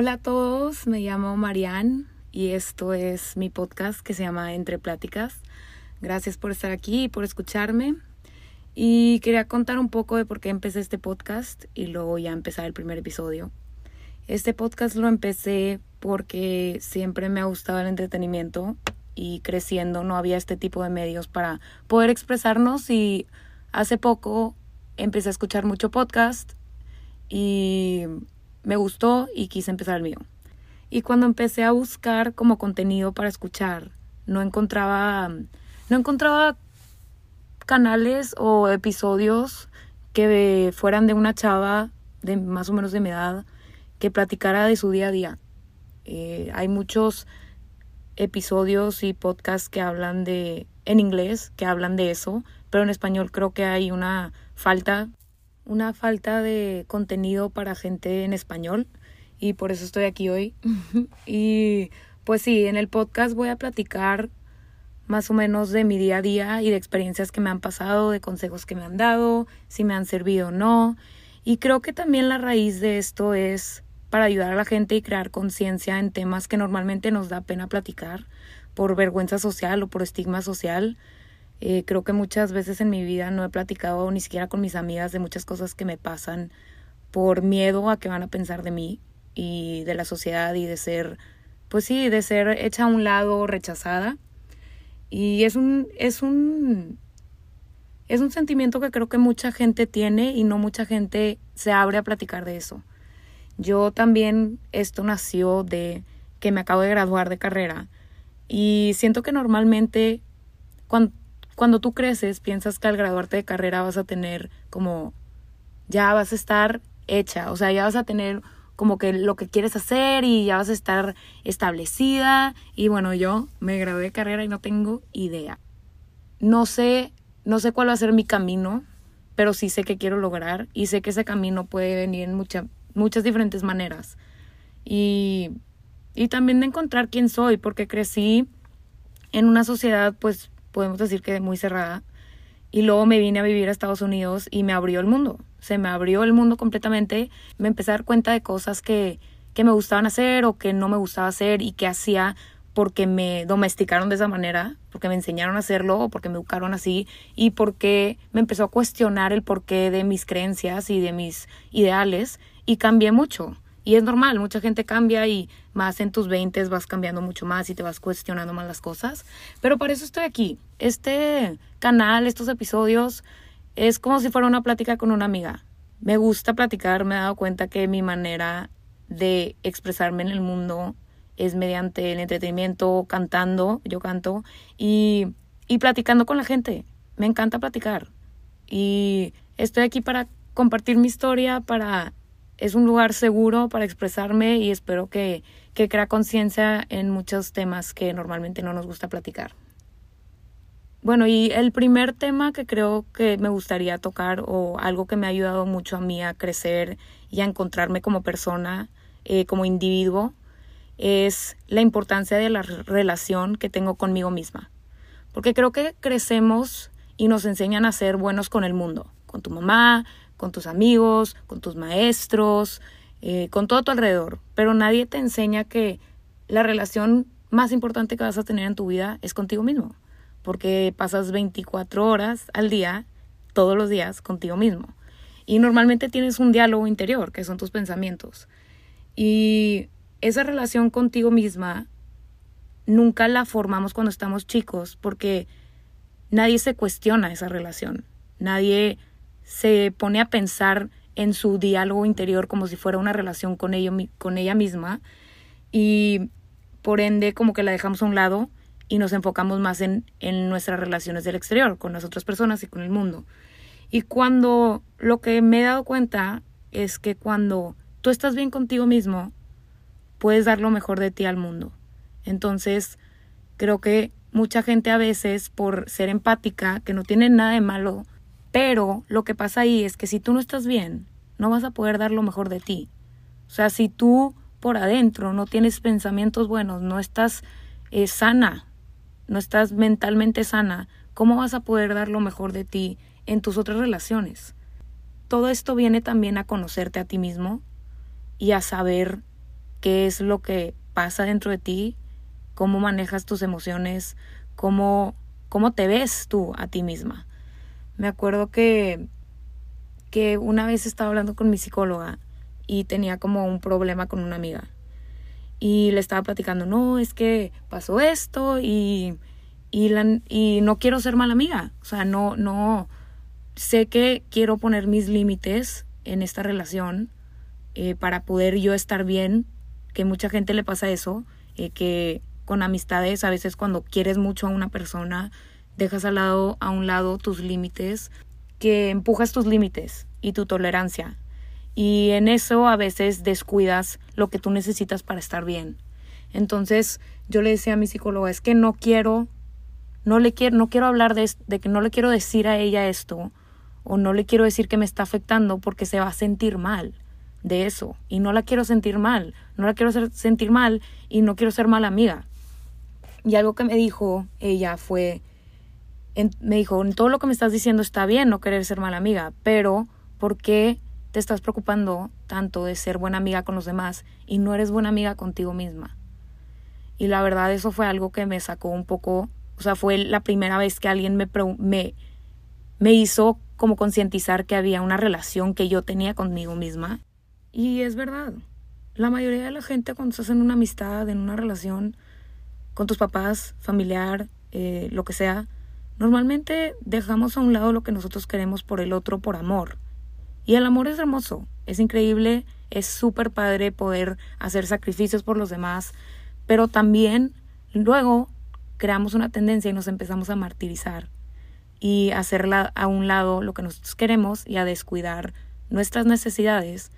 Hola a todos, me llamo Marianne y esto es mi podcast que se llama Entre Pláticas. Gracias por estar aquí y por escucharme. Y quería contar un poco de por qué empecé este podcast y luego ya empezar el primer episodio. Este podcast lo empecé porque siempre me ha gustado el entretenimiento y creciendo no había este tipo de medios para poder expresarnos y hace poco empecé a escuchar mucho podcast y me gustó y quise empezar el mío. Y cuando empecé a buscar como contenido para escuchar, no encontraba no encontraba canales o episodios que fueran de una chava de más o menos de mi edad que platicara de su día a día. Eh, hay muchos episodios y podcasts que hablan de en inglés que hablan de eso, pero en español creo que hay una falta una falta de contenido para gente en español y por eso estoy aquí hoy. y pues sí, en el podcast voy a platicar más o menos de mi día a día y de experiencias que me han pasado, de consejos que me han dado, si me han servido o no. Y creo que también la raíz de esto es para ayudar a la gente y crear conciencia en temas que normalmente nos da pena platicar por vergüenza social o por estigma social eh, creo que muchas veces en mi vida no he platicado ni siquiera con mis amigas de muchas cosas que me pasan por miedo a que van a pensar de mí y de la sociedad y de ser, pues sí, de ser hecha a un lado, rechazada. Y es un, es un, es un sentimiento que creo que mucha gente tiene y no mucha gente se abre a platicar de eso. Yo también, esto nació de que me acabo de graduar de carrera y siento que normalmente cuando cuando tú creces, piensas que al graduarte de carrera vas a tener como, ya vas a estar hecha, o sea, ya vas a tener como que lo que quieres hacer y ya vas a estar establecida. Y bueno, yo me gradué de carrera y no tengo idea. No sé, no sé cuál va a ser mi camino, pero sí sé que quiero lograr y sé que ese camino puede venir en muchas diferentes maneras. Y, y también de encontrar quién soy, porque crecí en una sociedad pues podemos decir que muy cerrada. Y luego me vine a vivir a Estados Unidos y me abrió el mundo. Se me abrió el mundo completamente. Me empecé a dar cuenta de cosas que, que me gustaban hacer o que no me gustaba hacer y que hacía porque me domesticaron de esa manera, porque me enseñaron a hacerlo o porque me educaron así y porque me empezó a cuestionar el porqué de mis creencias y de mis ideales y cambié mucho. Y es normal, mucha gente cambia y más en tus 20 vas cambiando mucho más y te vas cuestionando más las cosas. Pero para eso estoy aquí. Este canal, estos episodios, es como si fuera una plática con una amiga. Me gusta platicar, me he dado cuenta que mi manera de expresarme en el mundo es mediante el entretenimiento, cantando, yo canto, y, y platicando con la gente. Me encanta platicar. Y estoy aquí para compartir mi historia, para es un lugar seguro para expresarme y espero que, que crea conciencia en muchos temas que normalmente no nos gusta platicar. Bueno, y el primer tema que creo que me gustaría tocar o algo que me ha ayudado mucho a mí a crecer y a encontrarme como persona, eh, como individuo, es la importancia de la relación que tengo conmigo misma. Porque creo que crecemos y nos enseñan a ser buenos con el mundo, con tu mamá, con tus amigos, con tus maestros, eh, con todo tu alrededor, pero nadie te enseña que la relación más importante que vas a tener en tu vida es contigo mismo, porque pasas 24 horas al día, todos los días, contigo mismo. Y normalmente tienes un diálogo interior, que son tus pensamientos. Y esa relación contigo misma nunca la formamos cuando estamos chicos, porque nadie se cuestiona esa relación. Nadie se pone a pensar en su diálogo interior como si fuera una relación con, ello, con ella misma y por ende como que la dejamos a un lado y nos enfocamos más en, en nuestras relaciones del exterior, con las otras personas y con el mundo. Y cuando lo que me he dado cuenta es que cuando tú estás bien contigo mismo, puedes dar lo mejor de ti al mundo. Entonces, creo que mucha gente a veces, por ser empática, que no tiene nada de malo, pero lo que pasa ahí es que si tú no estás bien, no vas a poder dar lo mejor de ti. O sea, si tú por adentro no tienes pensamientos buenos, no estás eh, sana, no estás mentalmente sana, ¿cómo vas a poder dar lo mejor de ti en tus otras relaciones? Todo esto viene también a conocerte a ti mismo y a saber qué es lo que pasa dentro de ti, cómo manejas tus emociones, cómo, cómo te ves tú a ti misma. Me acuerdo que, que una vez estaba hablando con mi psicóloga y tenía como un problema con una amiga. Y le estaba platicando, no, es que pasó esto y, y, la, y no quiero ser mala amiga. O sea, no, no, sé que quiero poner mis límites en esta relación eh, para poder yo estar bien, que mucha gente le pasa eso, eh, que con amistades a veces cuando quieres mucho a una persona, dejas al lado, a un lado tus límites, que empujas tus límites y tu tolerancia. Y en eso a veces descuidas lo que tú necesitas para estar bien. Entonces yo le decía a mi psicóloga, es que no quiero, no le quiero, no quiero hablar de, de que no le quiero decir a ella esto, o no le quiero decir que me está afectando porque se va a sentir mal de eso y no la quiero sentir mal, no la quiero sentir mal y no quiero ser mala amiga. Y algo que me dijo ella fue, me dijo, en todo lo que me estás diciendo está bien no querer ser mala amiga, pero ¿por qué te estás preocupando tanto de ser buena amiga con los demás y no eres buena amiga contigo misma? Y la verdad eso fue algo que me sacó un poco, o sea, fue la primera vez que alguien me, me, me hizo como concientizar que había una relación que yo tenía conmigo misma. Y es verdad. La mayoría de la gente cuando estás en una amistad, en una relación con tus papás, familiar, eh, lo que sea, normalmente dejamos a un lado lo que nosotros queremos por el otro, por amor. Y el amor es hermoso, es increíble, es súper padre poder hacer sacrificios por los demás, pero también luego creamos una tendencia y nos empezamos a martirizar y hacerla a un lado lo que nosotros queremos y a descuidar nuestras necesidades.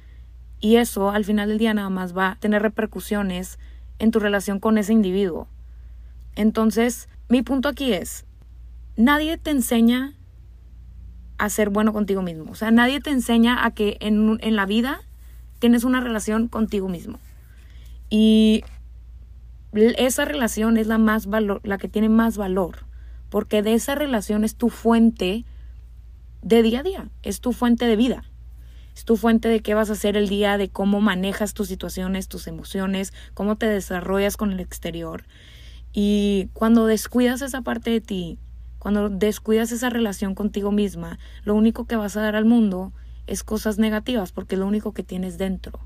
Y eso al final del día nada más va a tener repercusiones en tu relación con ese individuo. Entonces, mi punto aquí es, nadie te enseña a ser bueno contigo mismo. O sea, nadie te enseña a que en, en la vida tienes una relación contigo mismo. Y esa relación es la, más valor, la que tiene más valor porque de esa relación es tu fuente de día a día, es tu fuente de vida. Es tu fuente de qué vas a hacer el día, de cómo manejas tus situaciones, tus emociones, cómo te desarrollas con el exterior. Y cuando descuidas esa parte de ti, cuando descuidas esa relación contigo misma, lo único que vas a dar al mundo es cosas negativas porque es lo único que tienes dentro.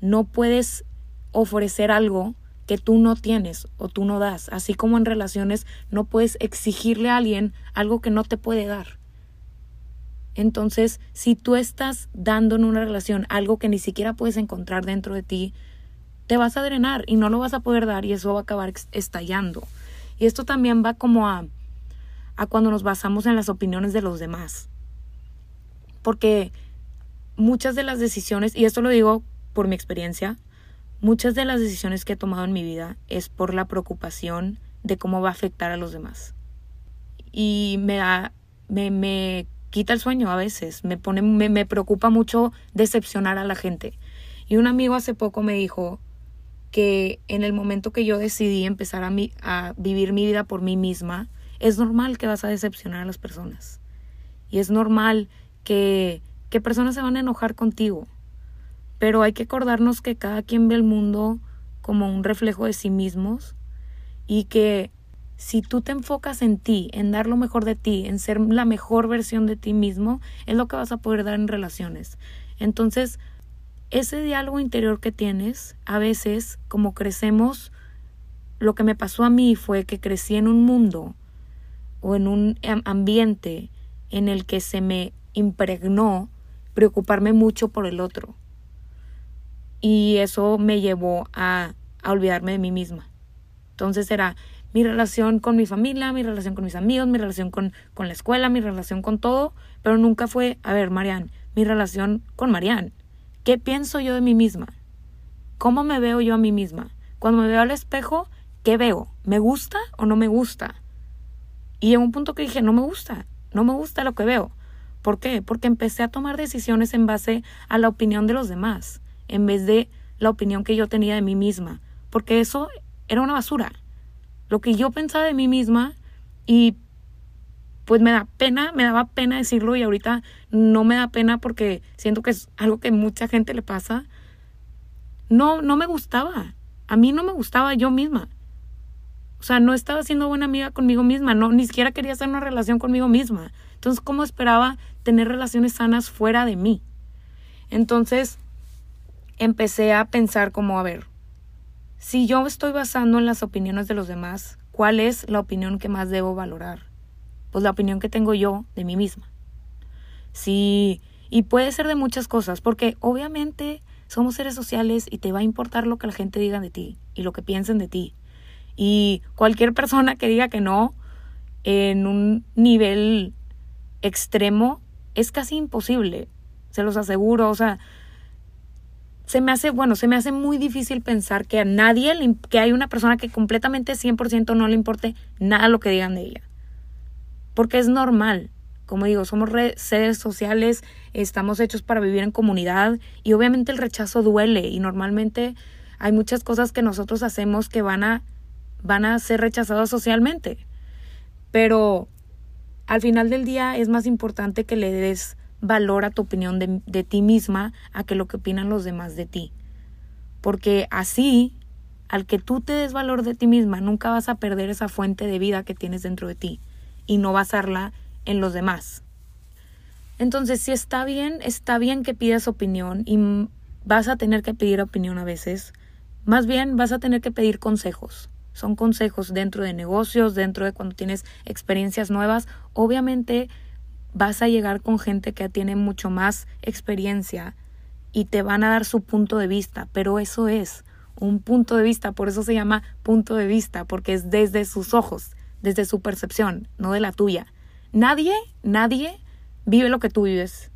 No puedes ofrecer algo que tú no tienes o tú no das. Así como en relaciones no puedes exigirle a alguien algo que no te puede dar. Entonces, si tú estás dando en una relación algo que ni siquiera puedes encontrar dentro de ti, te vas a drenar y no lo vas a poder dar y eso va a acabar estallando. Y esto también va como a, a cuando nos basamos en las opiniones de los demás. Porque muchas de las decisiones, y esto lo digo por mi experiencia, Muchas de las decisiones que he tomado en mi vida es por la preocupación de cómo va a afectar a los demás. Y me da, me, me quita el sueño a veces, me pone, me, me preocupa mucho decepcionar a la gente. Y un amigo hace poco me dijo que en el momento que yo decidí empezar a, a vivir mi vida por mí misma, es normal que vas a decepcionar a las personas. Y es normal que, que personas se van a enojar contigo pero hay que acordarnos que cada quien ve el mundo como un reflejo de sí mismos y que si tú te enfocas en ti, en dar lo mejor de ti, en ser la mejor versión de ti mismo, es lo que vas a poder dar en relaciones. Entonces, ese diálogo interior que tienes, a veces, como crecemos, lo que me pasó a mí fue que crecí en un mundo o en un ambiente en el que se me impregnó preocuparme mucho por el otro y eso me llevó a, a olvidarme de mí misma. Entonces era mi relación con mi familia, mi relación con mis amigos, mi relación con, con la escuela, mi relación con todo, pero nunca fue, a ver, Marian, mi relación con Marian. ¿Qué pienso yo de mí misma? ¿Cómo me veo yo a mí misma? Cuando me veo al espejo, ¿qué veo? ¿Me gusta o no me gusta? Y en un punto que dije, no me gusta, no me gusta lo que veo. ¿Por qué? Porque empecé a tomar decisiones en base a la opinión de los demás en vez de la opinión que yo tenía de mí misma, porque eso era una basura. Lo que yo pensaba de mí misma y pues me da pena, me daba pena decirlo y ahorita no me da pena porque siento que es algo que mucha gente le pasa. no, no me gustaba. A mí no me gustaba yo misma. O sea, no estaba siendo buena amiga conmigo misma, no, ni siquiera quería hacer una relación conmigo misma. Entonces, ¿cómo esperaba tener relaciones sanas fuera de mí? Entonces, empecé a pensar como, a ver, si yo estoy basando en las opiniones de los demás, ¿cuál es la opinión que más debo valorar? Pues la opinión que tengo yo de mí misma. Sí, y puede ser de muchas cosas, porque obviamente somos seres sociales y te va a importar lo que la gente diga de ti y lo que piensen de ti. Y cualquier persona que diga que no en un nivel extremo es casi imposible, se los aseguro, o sea, se me hace, bueno, se me hace muy difícil pensar que a nadie, que hay una persona que completamente 100% no le importe nada lo que digan de ella. Porque es normal, como digo, somos seres sociales, estamos hechos para vivir en comunidad y obviamente el rechazo duele y normalmente hay muchas cosas que nosotros hacemos que van a, van a ser rechazadas socialmente. Pero al final del día es más importante que le des valor a tu opinión de, de ti misma a que lo que opinan los demás de ti. Porque así, al que tú te des valor de ti misma, nunca vas a perder esa fuente de vida que tienes dentro de ti y no basarla en los demás. Entonces, si está bien, está bien que pidas opinión y vas a tener que pedir opinión a veces. Más bien vas a tener que pedir consejos. Son consejos dentro de negocios, dentro de cuando tienes experiencias nuevas. Obviamente vas a llegar con gente que tiene mucho más experiencia y te van a dar su punto de vista, pero eso es un punto de vista, por eso se llama punto de vista, porque es desde sus ojos, desde su percepción, no de la tuya. Nadie, nadie vive lo que tú vives.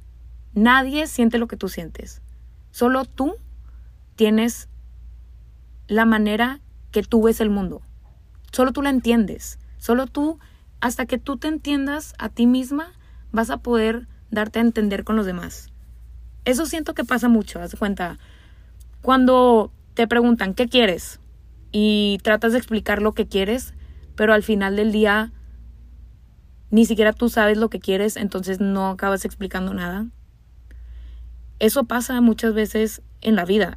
Nadie siente lo que tú sientes. Solo tú tienes la manera que tú ves el mundo. Solo tú la entiendes. Solo tú, hasta que tú te entiendas a ti misma, vas a poder darte a entender con los demás. Eso siento que pasa mucho, haz cuenta. Cuando te preguntan, ¿qué quieres? Y tratas de explicar lo que quieres, pero al final del día ni siquiera tú sabes lo que quieres, entonces no acabas explicando nada. Eso pasa muchas veces en la vida.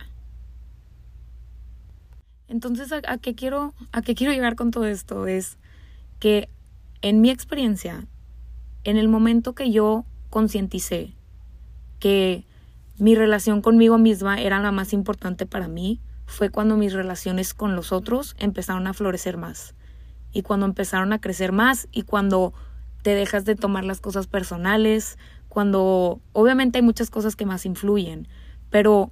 Entonces, ¿a, qué quiero, ¿a qué quiero llegar con todo esto? Es que en mi experiencia, en el momento que yo concienticé que mi relación conmigo misma era la más importante para mí, fue cuando mis relaciones con los otros empezaron a florecer más. Y cuando empezaron a crecer más y cuando te dejas de tomar las cosas personales, cuando obviamente hay muchas cosas que más influyen, pero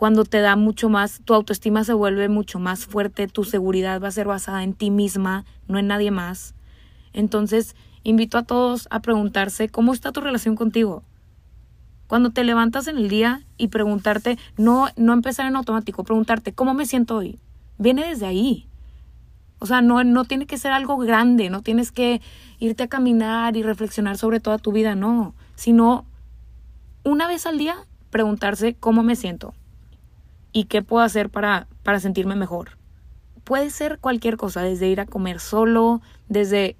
cuando te da mucho más, tu autoestima se vuelve mucho más fuerte, tu seguridad va a ser basada en ti misma, no en nadie más. Entonces, invito a todos a preguntarse cómo está tu relación contigo. Cuando te levantas en el día y preguntarte, no, no empezar en automático, preguntarte cómo me siento hoy, viene desde ahí. O sea, no, no tiene que ser algo grande, no tienes que irte a caminar y reflexionar sobre toda tu vida, no, sino una vez al día preguntarse cómo me siento y qué puedo hacer para, para sentirme mejor. Puede ser cualquier cosa, desde ir a comer solo, desde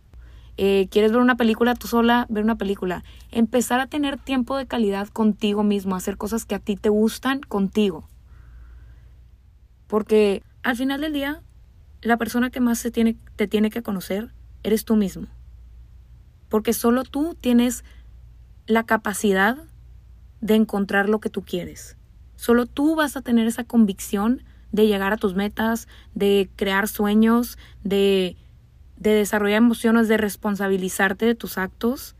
eh, quieres ver una película tú sola, ver una película. Empezar a tener tiempo de calidad contigo mismo, hacer cosas que a ti te gustan contigo. Porque al final del día, la persona que más se tiene, te tiene que conocer eres tú mismo. Porque solo tú tienes la capacidad de encontrar lo que tú quieres. Solo tú vas a tener esa convicción de llegar a tus metas, de crear sueños, de, de desarrollar emociones, de responsabilizarte de tus actos,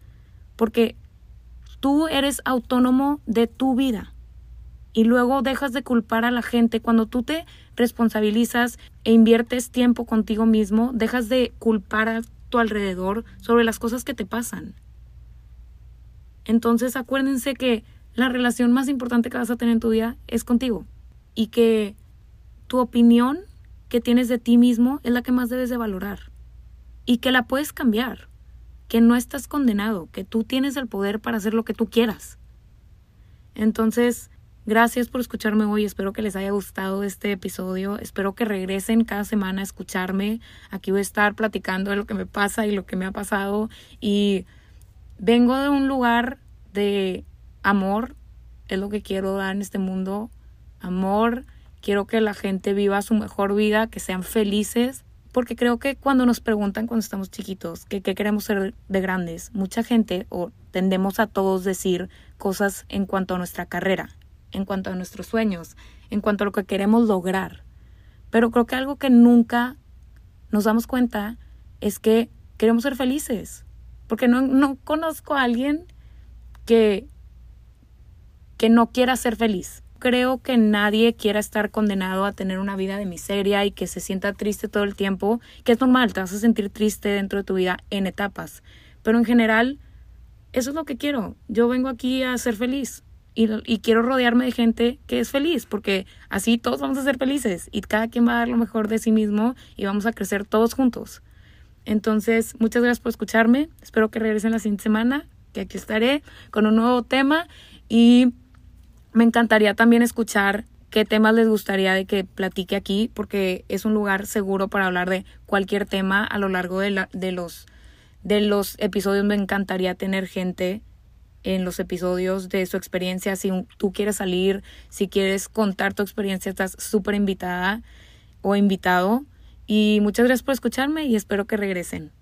porque tú eres autónomo de tu vida y luego dejas de culpar a la gente. Cuando tú te responsabilizas e inviertes tiempo contigo mismo, dejas de culpar a tu alrededor sobre las cosas que te pasan. Entonces acuérdense que la relación más importante que vas a tener en tu vida es contigo. Y que tu opinión que tienes de ti mismo es la que más debes de valorar. Y que la puedes cambiar, que no estás condenado, que tú tienes el poder para hacer lo que tú quieras. Entonces, Gracias por escucharme hoy, espero que les haya gustado este episodio, espero que regresen cada semana a escucharme. Aquí voy a estar platicando de lo que me pasa y lo que me ha pasado. Y vengo de un lugar de amor, es lo que quiero dar en este mundo, amor quiero que la gente viva su mejor vida, que sean felices, porque creo que cuando nos preguntan cuando estamos chiquitos que qué queremos ser de grandes, mucha gente o tendemos a todos decir cosas en cuanto a nuestra carrera, en cuanto a nuestros sueños, en cuanto a lo que queremos lograr. Pero creo que algo que nunca nos damos cuenta es que queremos ser felices. Porque no, no conozco a alguien que, que no quiera ser feliz. Creo que nadie quiera estar condenado a tener una vida de miseria y que se sienta triste todo el tiempo, que es normal, te vas a sentir triste dentro de tu vida en etapas. Pero en general, eso es lo que quiero. Yo vengo aquí a ser feliz y, y, quiero rodearme de gente que es feliz, porque así todos vamos a ser felices y cada quien va a dar lo mejor de sí mismo y vamos a crecer todos juntos. Entonces, muchas gracias por escucharme. Espero que regresen la siguiente semana, que aquí estaré con un nuevo tema y me encantaría también escuchar qué temas les gustaría de que platique aquí, porque es un lugar seguro para hablar de cualquier tema a lo largo de, la, de los de los episodios. Me encantaría tener gente en los episodios de su experiencia. Si tú quieres salir, si quieres contar tu experiencia, estás súper invitada o invitado. Y muchas gracias por escucharme y espero que regresen.